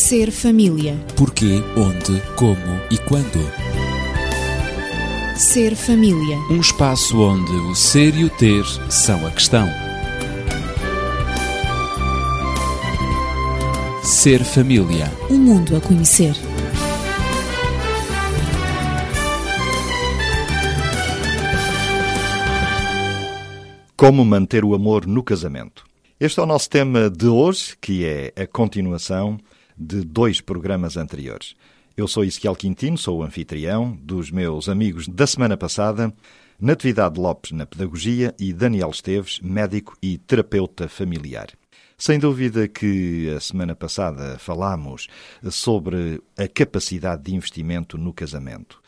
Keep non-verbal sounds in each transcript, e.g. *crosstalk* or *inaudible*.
Ser família. Porquê, onde, como e quando. Ser família. Um espaço onde o ser e o ter são a questão. Ser família. Um mundo a conhecer. Como manter o amor no casamento? Este é o nosso tema de hoje, que é a continuação de dois programas anteriores. Eu sou Ezequiel Quintino, sou o anfitrião dos meus amigos da semana passada, Natividade Lopes na Pedagogia e Daniel Esteves, médico e terapeuta familiar. Sem dúvida que a semana passada falámos sobre a capacidade de investimento no casamento.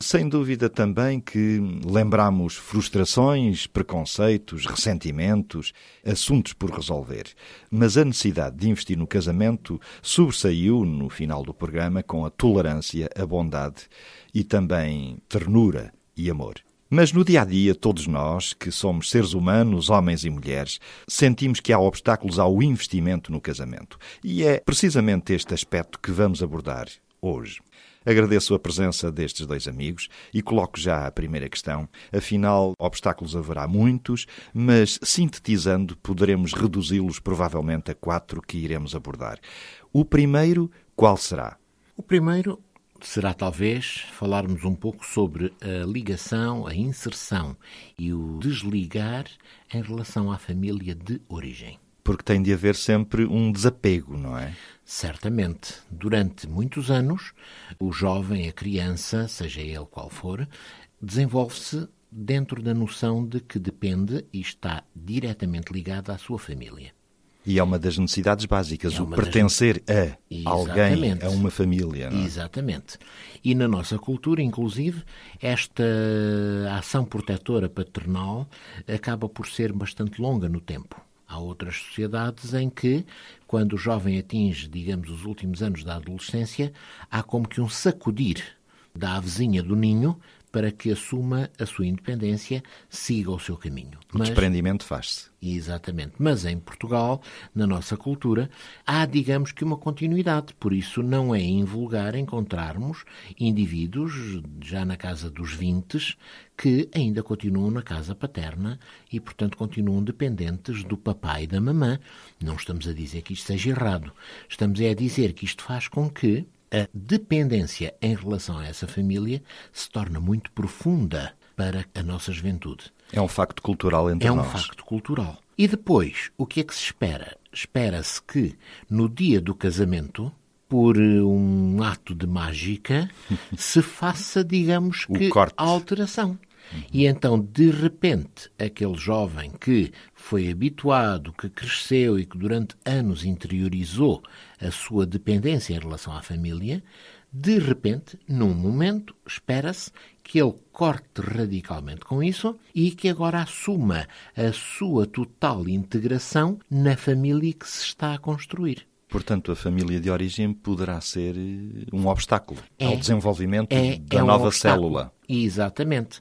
Sem dúvida também que lembramos frustrações, preconceitos, ressentimentos, assuntos por resolver. Mas a necessidade de investir no casamento sobressaiu no final do programa com a tolerância, a bondade e também ternura e amor. Mas no dia a dia, todos nós, que somos seres humanos, homens e mulheres, sentimos que há obstáculos ao investimento no casamento. E é precisamente este aspecto que vamos abordar hoje. Agradeço a presença destes dois amigos e coloco já a primeira questão. Afinal, obstáculos haverá muitos, mas sintetizando, poderemos reduzi-los provavelmente a quatro que iremos abordar. O primeiro, qual será? O primeiro será talvez falarmos um pouco sobre a ligação, a inserção e o desligar em relação à família de origem. Porque tem de haver sempre um desapego, não é? Certamente. Durante muitos anos, o jovem, a criança, seja ele qual for, desenvolve-se dentro da noção de que depende e está diretamente ligado à sua família. E é uma das necessidades básicas, É o uma das- pertencer a alguém, Exatamente. a uma família. Não é? Exatamente. E na nossa cultura, inclusive, esta ação protetora paternal acaba por ser bastante longa no tempo. Há outras sociedades em que, quando o jovem atinge, digamos, os últimos anos da adolescência, há como que um sacudir da avezinha do ninho para que assuma a sua independência, siga o seu caminho. O Mas- desprendimento faz-se. Exatamente. Mas em Portugal, na nossa cultura, há, digamos que, uma continuidade. Por isso, não é invulgar encontrarmos indivíduos, já na casa dos 20, que ainda continuam na casa paterna e, portanto, continuam dependentes do papai e da mamã. Não estamos a dizer que isto seja errado. Estamos é a dizer que isto faz com que a dependência em relação a essa família se torna muito profunda para a nossa juventude. É um facto cultural entre É um nós. facto cultural. E depois, o que é que se espera? Espera-se que no dia do casamento, por eh, um ato de mágica, *laughs* se faça, digamos que, a alteração. E então, de repente, aquele jovem que foi habituado, que cresceu e que durante anos interiorizou a sua dependência em relação à família, de repente, num momento, espera-se que ele corte radicalmente com isso e que agora assuma a sua total integração na família que se está a construir. Portanto, a família de origem poderá ser eh, um obstáculo É. ao desenvolvimento É, da é um nova obstáculo. célula. Exatamente.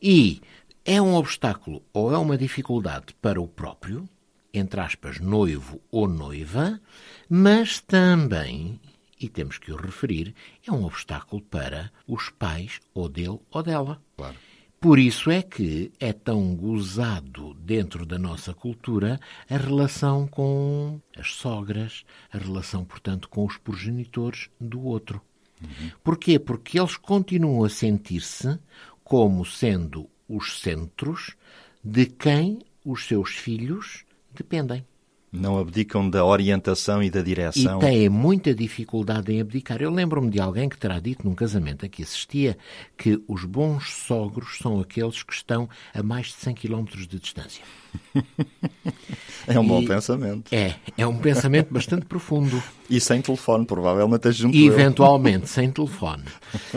E é um obstáculo ou é uma dificuldade para o próprio, entre aspas, noivo ou noiva, mas também, e temos que o referir, é um obstáculo para os pais ou dele ou dela. Claro. Por isso é que é tão gozado dentro da nossa cultura a relação com as sogras, a relação, portanto, com os progenitores do outro. Porquê? Porque eles continuam a sentir-se como sendo os centros de quem os seus filhos dependem. Não abdicam da orientação e da direção. E têm muita dificuldade em abdicar. Eu lembro-me de alguém que terá dito num casamento a que assistia que os bons sogros são aqueles que estão a mais de 100 km de distância. *laughs* É um bom E- pensamento. É, é um pensamento bastante *laughs* profundo. E sem telefone, provavelmente junto E eu. eventualmente sem telefone.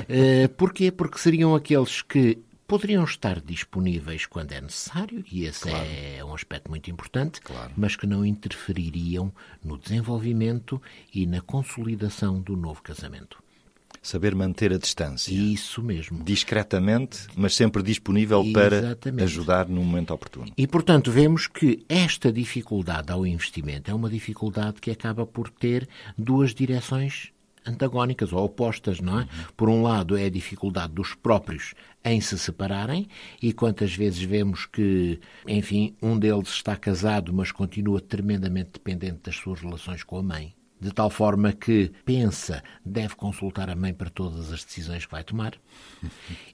Eh, porquê? Porque seriam aqueles que poderiam estar disponíveis quando é necessário, e esse é um aspecto muito importante, mas que não interfeririam no desenvolvimento e na consolidação do novo casamento. Saber manter a distância. Isso mesmo. Discretamente, mas sempre disponível para Exatamente. ajudar no momento oportuno. E, portanto, vemos que esta dificuldade ao investimento é uma dificuldade que acaba por ter duas direções antagónicas ou opostas, não é? Por um lado é a dificuldade dos próprios em se separarem e quantas vezes vemos que, enfim, um deles está casado, mas continua tremendamente dependente das suas relações com a mãe. De tal forma que pensa, deve consultar a mãe para todas as decisões que vai tomar.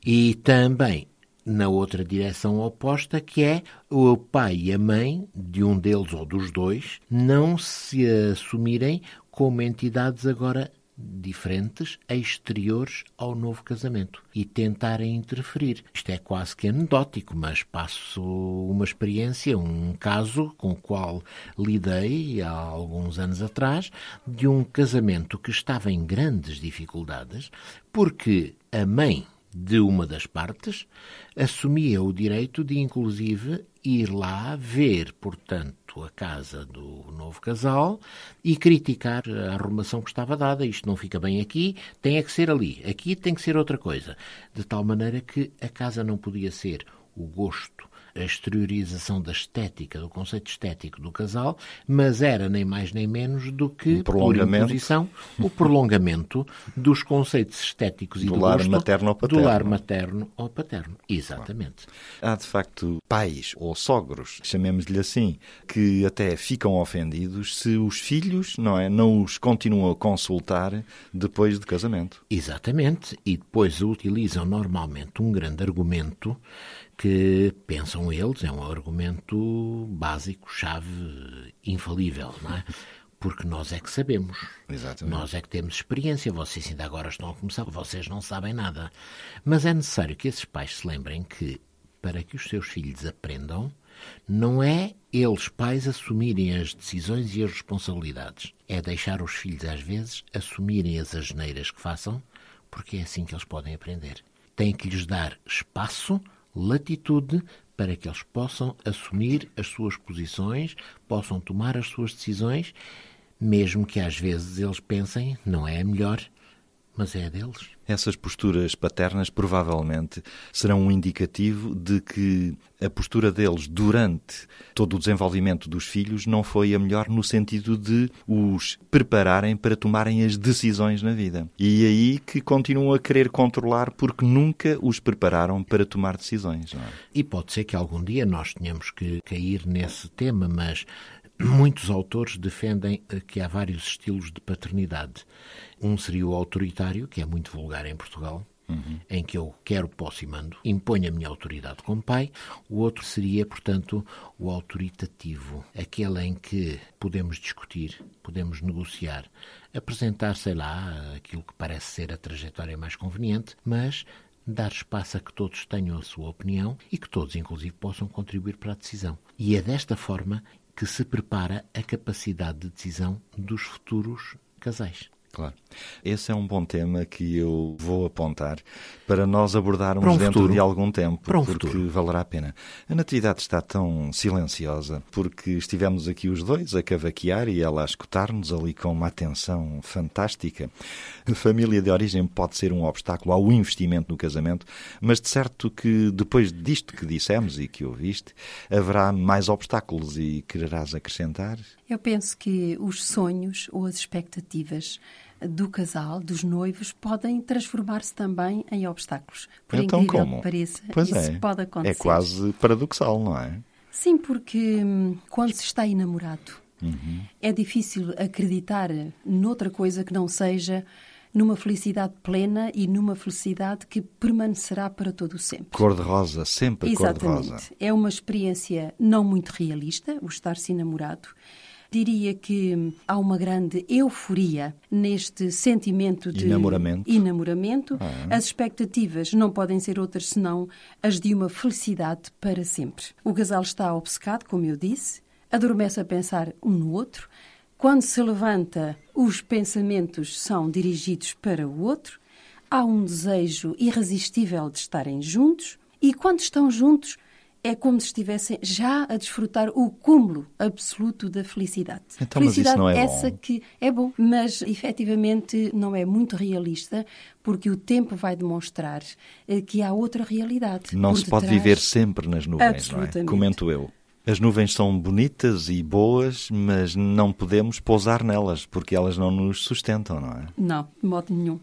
E também na outra direção oposta, que é o pai e a mãe de um deles ou dos dois não se assumirem como entidades agora diferentes, exteriores ao novo casamento e tentarem interferir. Isto é quase que anedótico, mas passo uma experiência, um caso com o qual lidei há alguns anos atrás, de um casamento que estava em grandes dificuldades porque a mãe de uma das partes assumia o direito de, inclusive, ir lá ver, portanto, a casa do novo casal e criticar a arrumação que estava dada. Isto não fica bem aqui, tem é que ser ali. Aqui tem que ser outra coisa. De tal maneira que a casa não podia ser o gosto a exteriorização da estética, do conceito estético do casal, mas era nem mais nem menos do que, Um prolongamento. por imposição, o prolongamento dos conceitos estéticos e Do do, lar gosto materno do paterno. lar materno ao paterno. Exatamente. Há de facto pais ou sogros, chamemos-lhe assim, que até ficam ofendidos se os filhos, não é, não os continuam a consultar depois de casamento. Exatamente. E depois utilizam normalmente um grande argumento que pensam eles, é um argumento básico, chave, infalível, não é? Porque nós é que sabemos. Exatamente. Nós é que temos experiência. Vocês ainda agora estão a começar, vocês não sabem nada. Mas é necessário que esses pais se lembrem que, para que os seus filhos aprendam, não é eles, pais, assumirem as decisões e as responsabilidades. É deixar os filhos, às vezes, assumirem as asneiras que façam, porque é assim que eles podem aprender. Tem que lhes dar espaço, latitude, para que eles possam assumir as suas posições, possam tomar as suas decisões, mesmo que às vezes eles pensem não é a melhor, mas é a deles. Essas posturas paternas provavelmente serão um indicativo de que a postura deles durante todo o desenvolvimento dos filhos não foi a melhor no sentido de os prepararem para tomarem as decisões na vida. E é aí que continuam a querer controlar porque nunca os prepararam para tomar decisões. É? E pode ser que algum dia nós tenhamos que cair nesse tema, mas muitos autores defendem eh, que há vários estilos de paternidade. Um seria o autoritário, que é muito vulgar em Portugal, em que eu quero, posso e mando, imponho a minha autoridade como pai. O outro seria, portanto, o autoritativo, aquele em que podemos discutir, podemos negociar, apresentar, sei lá, aquilo que parece ser a trajetória mais conveniente, mas dar espaço a que todos tenham a sua opinião e que todos, inclusive, possam contribuir para a decisão. E é desta forma que se prepara a capacidade de decisão dos futuros casais. Claro. Esse é um bom tema que eu vou apontar para nós abordarmos um dentro futuro. de algum tempo, Para um porque futuro. valerá a pena. A Natividade está tão silenciosa porque estivemos aqui os dois a cavaquear e ela a escutar-nos ali com uma atenção fantástica. A família de origem pode ser um obstáculo ao investimento no casamento, mas de certo que depois disto que dissemos e que ouviste, haverá mais obstáculos e quererás acrescentar? Eu penso que os sonhos ou as expectativas do casal, dos noivos, podem transformar-se também em obstáculos. Por então incrível como? que pareça, pois isso é. pode acontecer. É quase paradoxal, não é? Sim, porque hum, quando se está enamorado, Uhum. é difícil acreditar noutra coisa que não seja numa felicidade plena e numa felicidade que permanecerá para todo o sempre. Cor-de-rosa, sempre cor-de-rosa. Exatamente. É uma experiência não muito realista, o estar-se namorado. Diria que há uma grande euforia neste sentimento de Enamoramento. enamoramento. Ah. As expectativas não podem ser outras senão as de uma felicidade para sempre. O casal está obcecado, como eu disse, adormece a pensar um no outro. Quando se levanta, os pensamentos são dirigidos para o outro. Há um desejo irresistível de estarem juntos. E quando estão juntos, é como se estivessem já a desfrutar o cúmulo absoluto da felicidade. Então, mas isso felicidade não é essa bom. que é bom, mas efetivamente não é muito realista, porque o tempo vai demonstrar eh, que há outra realidade. Não se pode viver sempre nas nuvens, não é? Comento eu. As nuvens são bonitas e boas, mas não podemos pousar nelas, porque elas não nos sustentam, não é? Não, de modo nenhum.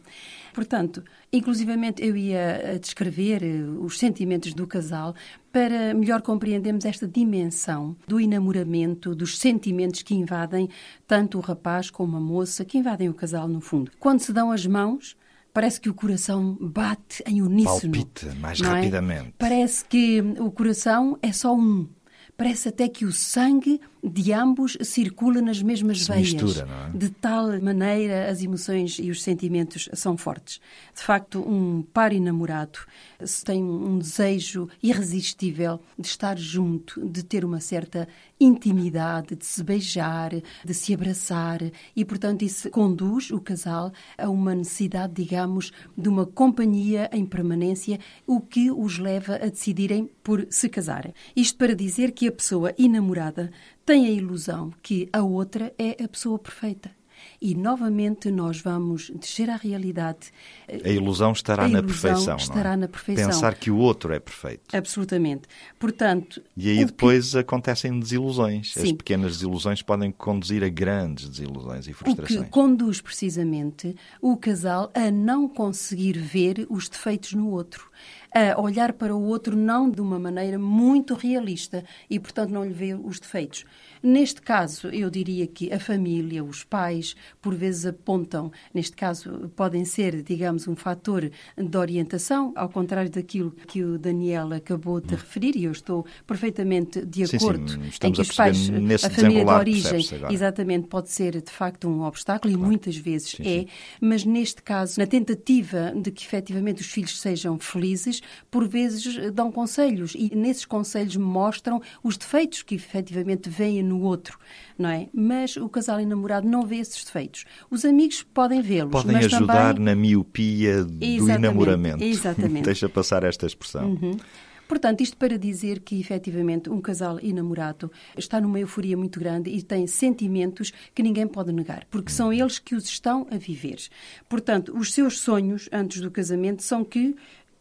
Portanto, inclusivamente eu ia eh, descrever eh, os sentimentos do casal para melhor compreendermos esta dimensão do enamoramento, dos sentimentos que invadem tanto o rapaz como a moça, que invadem o casal no fundo. Quando se dão as mãos, parece que o coração bate em uníssono. Palpita mais é? rapidamente. Parece que o coração é só um. Parece até que o sangue de ambos circula nas mesmas Se veias. mistura, não é? De tal maneira as emoções e os sentimentos são fortes. De facto, um par enamorado tem um desejo irresistível de estar junto, de ter uma certa intimidade, de se beijar, de se abraçar e, portanto, isso conduz o casal a uma necessidade, digamos, de uma companhia em permanência, o que os leva a decidirem por se casarem. Isto para dizer que a pessoa enamorada tem a ilusão que a outra é a pessoa perfeita. E novamente nós vamos descer à realidade. A ilusão estará A na ilusão perfeição, não é? estará na perfeição. Pensar que o outro é perfeito. Absolutamente. Portanto, E aí o que- depois acontecem desilusões. As Sim. pequenas desilusões podem conduzir a grandes desilusões e O que frustrações. conduz precisamente o casal a não conseguir ver os defeitos no outro, a olhar para o outro não de uma maneira muito realista e, portanto, não lhe ver os defeitos. Neste caso, eu diria que a família, os pais, por vezes apontam, neste caso, podem ser, digamos, um fator de orientação, ao contrário daquilo que o Daniel acabou de referir, e eu estou perfeitamente de Sim, sim, acordo estamos em que os pais, a família de origem, exatamente, pode ser de facto um obstáculo e muitas vezes Sim, é, sim. mas neste caso, na tentativa de que efetivamente os filhos sejam felizes, por vezes dão conselhos e nesses conselhos mostram os defeitos que efetivamente veem no outro, não é? Mas o casal enamorado não vê esses defeitos. Os amigos podem vê-los, Podem mas ajudar também... na miopia do Exatamente, enamoramento. exatamente. *laughs* Deixa passar esta expressão. Uhum. Portanto, isto para dizer que, efetivamente, um casal enamorado está numa euforia muito grande e tem sentimentos que ninguém pode negar, porque são eles que os estão a viver. Portanto, os seus sonhos antes do casamento são que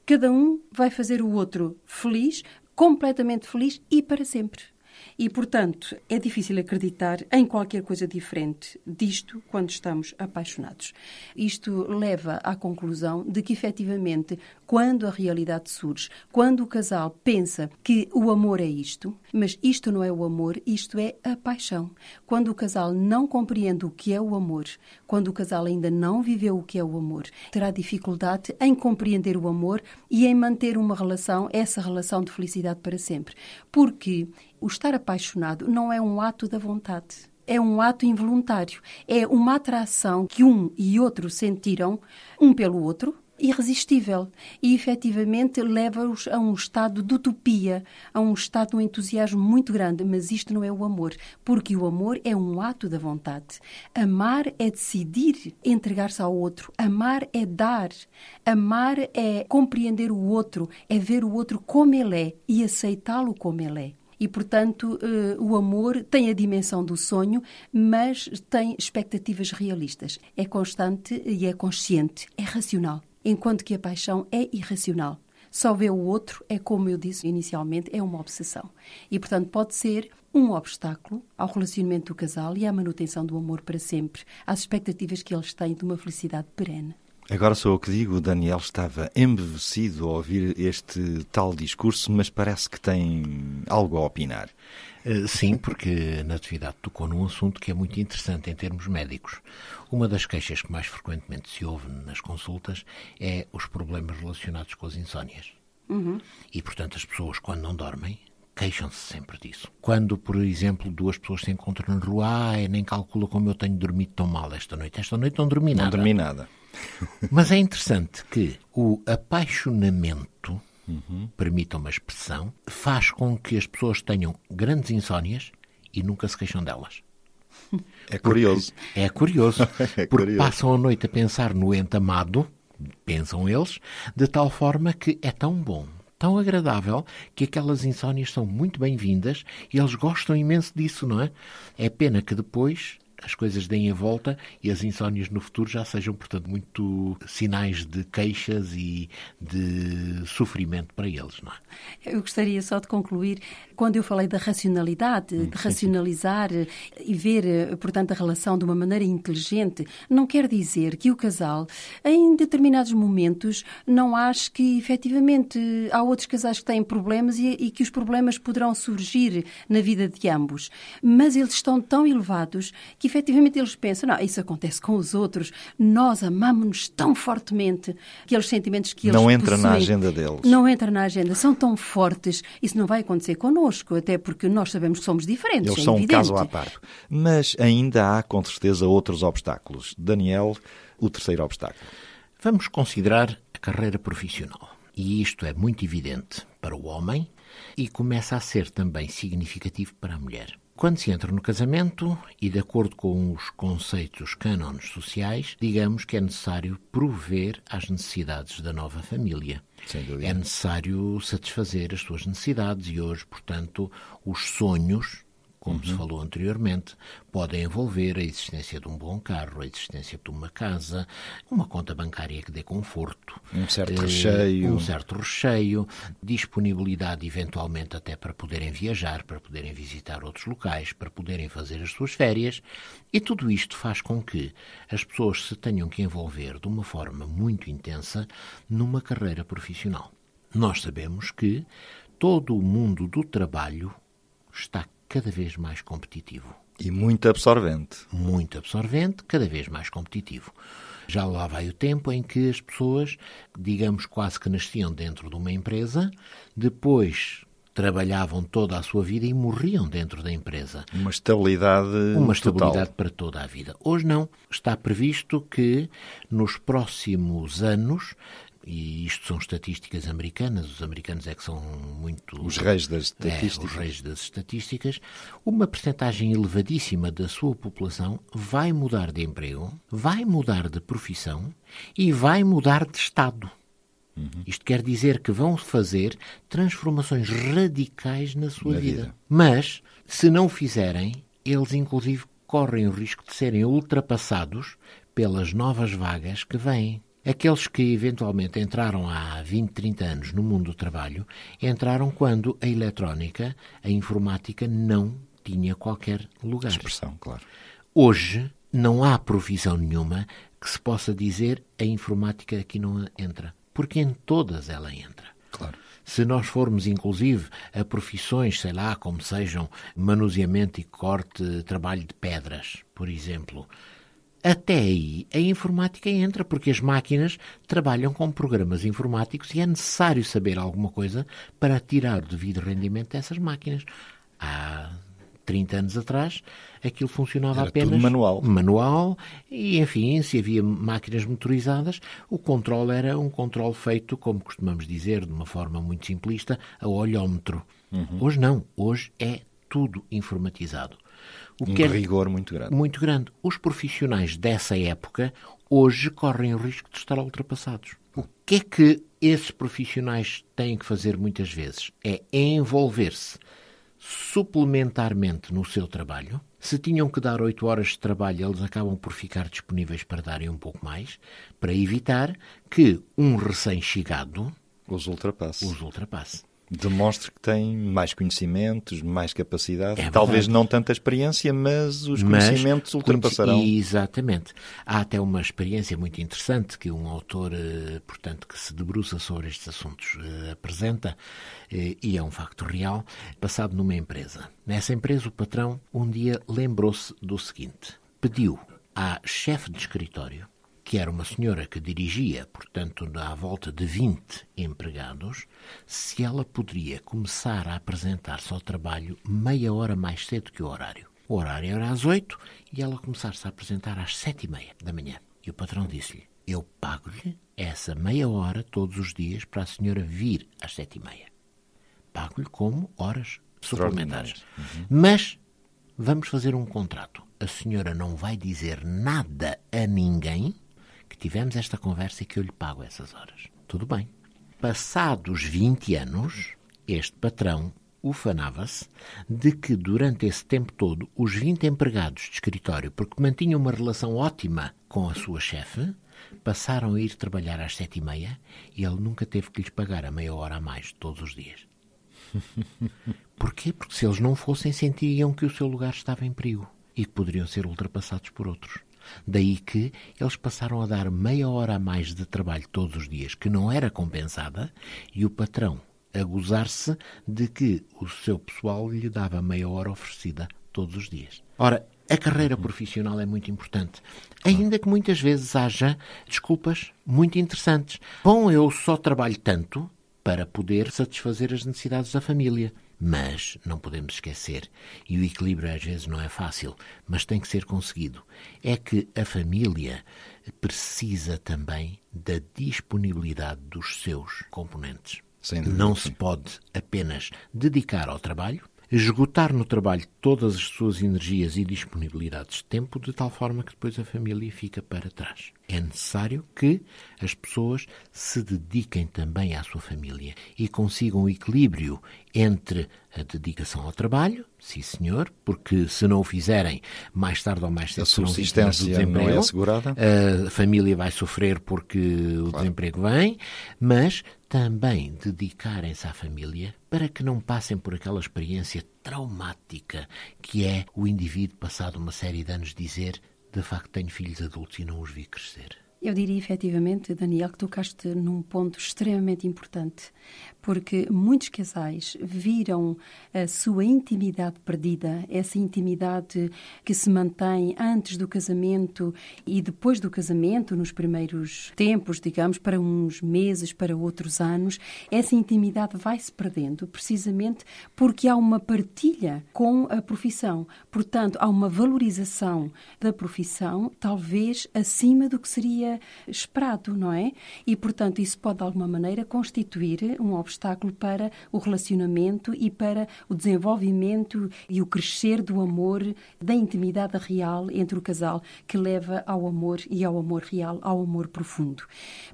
cada um vai fazer o outro feliz, completamente feliz e para sempre. E, portanto, é difícil acreditar em qualquer coisa diferente disto quando estamos apaixonados. Isto leva à conclusão de que, efetivamente, quando a realidade surge, quando o casal pensa que o amor é isto, mas isto não é o amor, isto é a paixão. Quando o casal não compreende o que é o amor, quando o casal ainda não viveu o que é o amor, terá dificuldade em compreender o amor e em manter uma relação, essa relação de felicidade para sempre. Porque o estar apaixonado não é um ato da vontade. É um ato involuntário. É uma atração que um e outro sentiram, um pelo outro, irresistível. E, efetivamente, leva-os a um estado de utopia, a um estado de um entusiasmo muito grande. Mas isto não é o amor, porque o amor é um ato da vontade. Amar é decidir entregar-se ao outro. Amar é dar. Amar é compreender o outro, é ver o outro como ele é e aceitá-lo como ele é. E, portanto, eh, o amor tem a dimensão do sonho, mas tem expectativas realistas. É constante e é consciente, é racional. Enquanto que a paixão é irracional. Só ver o outro é, como eu disse inicialmente, é uma obsessão. E, portanto, pode ser um obstáculo ao relacionamento do casal e à manutenção do amor para sempre, às expectativas que eles têm de uma felicidade perene. Agora sou eu que digo, o Daniel estava embevecido ao ouvir este tal discurso, mas parece que tem algo a opinar. Eh, Sim, porque a Natividade tocou num assunto que é muito interessante em termos médicos. Uma das queixas que mais frequentemente se ouve nas consultas é os problemas relacionados com as insónias. E, portanto, as pessoas, quando não dormem, queixam-se sempre disso. Quando, por exemplo, duas pessoas se encontram na rua, ai, nem calcula como eu tenho dormido tão mal esta noite. Esta noite não dormi Não nada. dormi nada. Mas é interessante que o apaixonamento, permitam uma expressão, faz com que as pessoas tenham grandes insónias e nunca se queixam delas. É curioso. É curioso, *laughs* É porque curioso. passam a noite a pensar no ente amado, pensam eles, de tal forma que é tão bom, tão agradável que aquelas insónias são muito bem-vindas e eles gostam imenso disso, não é? É pena que depois as coisas deem a volta e as insónias no futuro já sejam, portanto, muito sinais de queixas e de sofrimento para eles, não é? Eu gostaria só de concluir, quando eu falei da racionalidade, Hum, de racionalizar e ver, portanto, a relação de uma maneira inteligente, não quer dizer que o casal, em determinados momentos, não ache que, efetivamente, há outros casais que têm problemas e, e que os problemas poderão surgir na vida de ambos. Mas eles estão tão elevados que, efetivamente, eles pensam, não, isso acontece com os outros, nós amamos-nos tão fortemente, aqueles sentimentos que eles Não entra na possuem, agenda deles. Não entra na agenda, são tão fortes, isso não vai acontecer connosco, até porque nós sabemos que somos diferentes. Eles é são um evidente. caso à parte. Mas ainda há, com certeza, outros obstáculos. Daniel, o terceiro obstáculo. Vamos considerar a carreira profissional. E isto é muito evidente para o homem e começa a ser também significativo para a mulher. Quando se entra no casamento, e de acordo com os conceitos cânones sociais, digamos que é necessário prover às necessidades da nova família. É necessário satisfazer as suas necessidades e hoje, portanto, os sonhos, como Uhum. se falou anteriormente, podem envolver a existência de um bom carro, a existência de uma casa, uma conta bancária que dê conforto, Um certo eh, recheio. um certo recheio, disponibilidade eventualmente até para poderem viajar, para poderem visitar outros locais, para poderem fazer as suas férias, e tudo isto faz com que as pessoas se tenham que envolver de uma forma muito intensa numa carreira profissional. Nós sabemos que todo o mundo do trabalho está cada vez mais competitivo E muito absorvente. muito absorvente, cada vez mais competitivo. Já lá vai o tempo em que as pessoas, digamos, quase que nasciam dentro de uma empresa, depois trabalhavam toda a sua vida e morriam dentro da empresa. Uma estabilidade Uma total. estabilidade para toda a vida. Hoje não. Está previsto que nos próximos anos, e isto são estatísticas americanas, os americanos é que são muito. Os reis das É, estatísticas. os reis das estatísticas, uma percentagem elevadíssima da sua população vai mudar de emprego, vai mudar de profissão e vai mudar de Estado. Uhum. Isto quer dizer que vão fazer transformações radicais na sua Na vida. vida. Mas, se não o fizerem, eles inclusive correm o risco de serem ultrapassados pelas novas vagas que vêm. Aqueles que eventualmente entraram há 20, 30 anos no mundo do trabalho entraram quando a eletrónica, a informática, não tinha qualquer lugar. Expressão, claro. Hoje não há profissão nenhuma que se possa dizer a informática aqui não entra, porque em todas ela entra. Claro. Se nós formos, inclusive, a profissões, sei lá, como sejam manuseamento e corte, trabalho de pedras, por exemplo, até aí a informática entra, porque as máquinas trabalham com programas informáticos e é necessário saber alguma coisa para tirar o devido rendimento dessas máquinas. Há 30 anos atrás, aquilo funcionava Era apenas tudo manual. manual e, enfim, se havia máquinas motorizadas, o controle era um controle feito, como costumamos dizer, de uma forma muito simplista, a olhómetro. Uhum. Hoje não. Hoje é tudo informatizado. O Um que é rigor muito grande. muito grande. Os profissionais dessa época hoje correm o risco de estar ultrapassados. O que é que esses profissionais têm que fazer muitas vezes? É envolver-se suplementarmente no seu trabalho. Se tinham que dar oito horas de trabalho, eles acabam por ficar disponíveis para darem um pouco mais, para evitar que um recém-chegado Os ultrapassos. os ultrapasse. Demonstre que tem mais conhecimentos, mais capacidade. É Talvez não tanta experiência, mas os Mas conhecimentos ultrapassarão. Exatamente. Há até uma experiência muito interessante que um autor, eh, portanto, que se debruça sobre estes assuntos eh, apresenta, eh, e é um facto real, passado numa empresa. Nessa empresa, o patrão um dia lembrou-se do seguinte: pediu à chefe de escritório, que era uma senhora que dirigia, portanto, à volta de 20 empregados, se ela poderia começar a apresentar-se ao trabalho meia hora mais cedo que o horário. O horário era às oito e ela começar-se a apresentar às sete e meia da manhã. E o patrão disse-lhe, eu pago-lhe essa meia hora todos os dias para a senhora vir às sete e meia. Pago-lhe como horas suplementares. Mas vamos fazer um contrato. A senhora não vai dizer nada a ninguém tivemos esta conversa e que eu lhe pago essas horas. Tudo bem. Passados 20 anos, este patrão ufanava-se de que durante esse tempo todo os 20 empregados de escritório, porque mantinham uma relação ótima com a sua chefe, passaram a ir trabalhar às sete e meia e ele nunca teve que lhes pagar a meia hora a mais todos os dias. *laughs* Porquê? Porque se eles não fossem, sentiriam que o seu lugar estava em perigo e que poderiam ser ultrapassados por outros. Daí que eles passaram a dar meia hora a mais de trabalho todos os dias, que não era compensada, e o patrão a gozar-se de que o seu pessoal lhe dava meia hora oferecida todos os dias. Ora, a carreira profissional é muito importante, ainda que muitas vezes haja desculpas muito interessantes. Bom, eu só trabalho tanto para poder satisfazer as necessidades da família. Mas não podemos esquecer, e o equilíbrio às vezes não é fácil, mas tem que ser conseguido, é que a família precisa também da disponibilidade dos seus componentes. Não se pode apenas dedicar ao trabalho, esgotar no trabalho todas as suas energias e disponibilidades de tempo, de tal forma que depois a família fica para trás. É necessário que as pessoas se dediquem também à sua família e consigam o equilíbrio entre a dedicação ao trabalho, sim senhor, porque se não o fizerem, mais tarde ou mais cedo a subsistência não é assegurada. A família vai sofrer porque o claro. desemprego vem, mas também dedicarem-se à família para que não passem por aquela experiência traumática que é o indivíduo, passado uma série de anos, dizer de facto tenho filhos adultos e não os vi crescer. Eu diria efetivamente, Daniel, que tocaste num ponto extremamente importante, porque muitos casais viram a sua intimidade perdida, essa intimidade que se mantém antes do casamento e depois do casamento, nos primeiros tempos, digamos, para uns meses, para outros anos, essa intimidade vai se perdendo, precisamente porque há uma partilha com a profissão. Portanto, há uma valorização da profissão, talvez acima do que seria esperado, não é? E, portanto, isso pode, de alguma maneira, constituir um obstáculo para o relacionamento e para o desenvolvimento e o crescer do amor, da intimidade real entre o casal, que leva ao amor e ao amor real, ao amor profundo.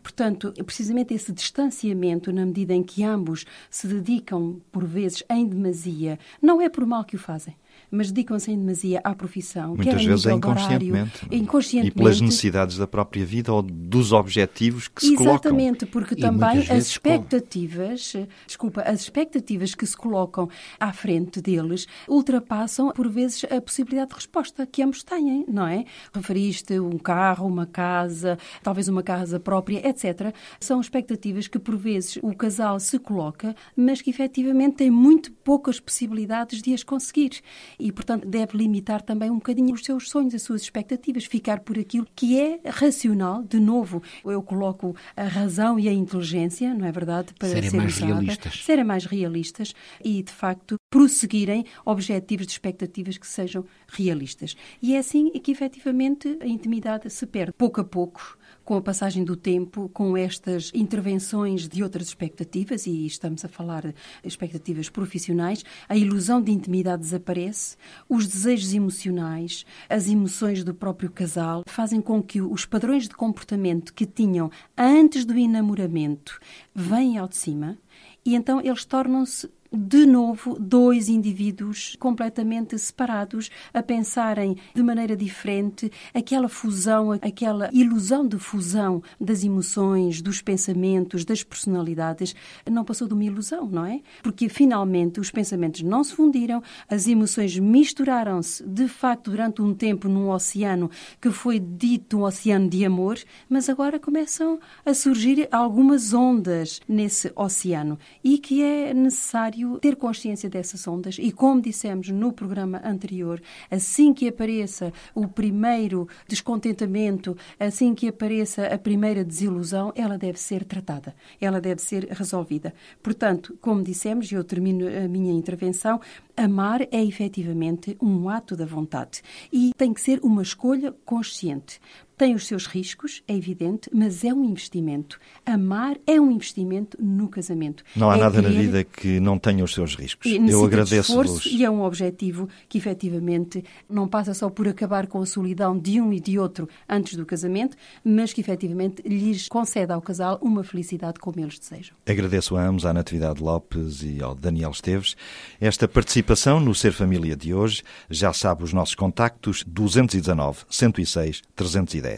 Portanto, precisamente esse distanciamento, na medida em que ambos se dedicam, por vezes, em demasia, não é por mal que o fazem mas dedicam-se em demasia à profissão. Muitas vezes é inconscientemente, horário, inconscientemente. E pelas necessidades da própria vida ou dos objetivos que se colocam. Exatamente, porque e também as expectativas, com... desculpa, as expectativas que se colocam à frente deles ultrapassam, por vezes, a possibilidade de resposta que ambos têm, não é? Referiste um carro, uma casa, talvez uma casa própria, etc. São expectativas que, por vezes, o casal se coloca, mas que efetivamente tem muito poucas possibilidades de as conseguir e, portanto, deve limitar também um bocadinho os seus sonhos, as suas expectativas, ficar por aquilo que é racional. De novo, eu coloco a razão e a inteligência, não é verdade? Para serem ser mais usada, realistas. Serem mais realistas e, de facto, prosseguirem objetivos de expectativas que sejam realistas. E é assim que, efetivamente, a intimidade se perde pouco a pouco com a passagem do tempo, com estas intervenções de outras expectativas, e estamos a falar de expectativas profissionais, a ilusão de intimidade desaparece, os desejos emocionais, as emoções do próprio casal fazem com que os padrões de comportamento que tinham antes do enamoramento venham ao de cima e então eles tornam-se de novo, dois indivíduos completamente separados, a pensarem de maneira diferente, aquela fusão, aquela ilusão de fusão das emoções, dos pensamentos, das personalidades, não passou de uma ilusão, não é? Porque finalmente os pensamentos não se fundiram, as emoções misturaram-se, de facto, durante um tempo num oceano que foi dito um oceano de amor, mas agora começam a surgir algumas ondas nesse oceano e que é necessário ter consciência dessas ondas. E, como dissemos no programa anterior, assim que apareça o primeiro descontentamento, assim que apareça a primeira desilusão, ela deve ser tratada, ela deve ser resolvida. Portanto, como dissemos, e eu termino a minha intervenção, amar é efetivamente um ato da vontade. E tem que ser uma escolha consciente tem os seus riscos, é evidente, mas é um investimento. Amar é um investimento no casamento. Não há é nada na querer- vida que não tenha os seus riscos. e Eu agradeço-vos. e é um objetivo que efetivamente não passa só por acabar com a solidão de um e de outro antes do casamento, mas que efetivamente lhes concede ao casal uma felicidade como eles desejam. Agradeço a ambos, à Natividade Lopes e ao Daniel Esteves, esta participação no Ser Família de hoje. Já sabe os nossos contactos 219 106 310.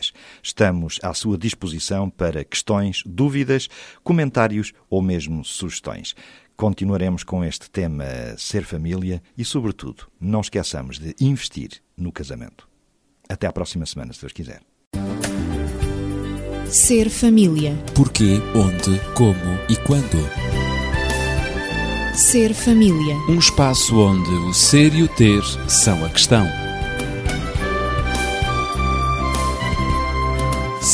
Estamos à sua disposição para questões, dúvidas, comentários ou mesmo sugestões. Continuaremos com este tema Ser Família e, sobretudo, não esqueçamos de investir no casamento. Até à próxima semana, se Deus quiser. Ser família. Porquê, onde, como e quando. Ser família. Um espaço onde o ser e o ter são a questão.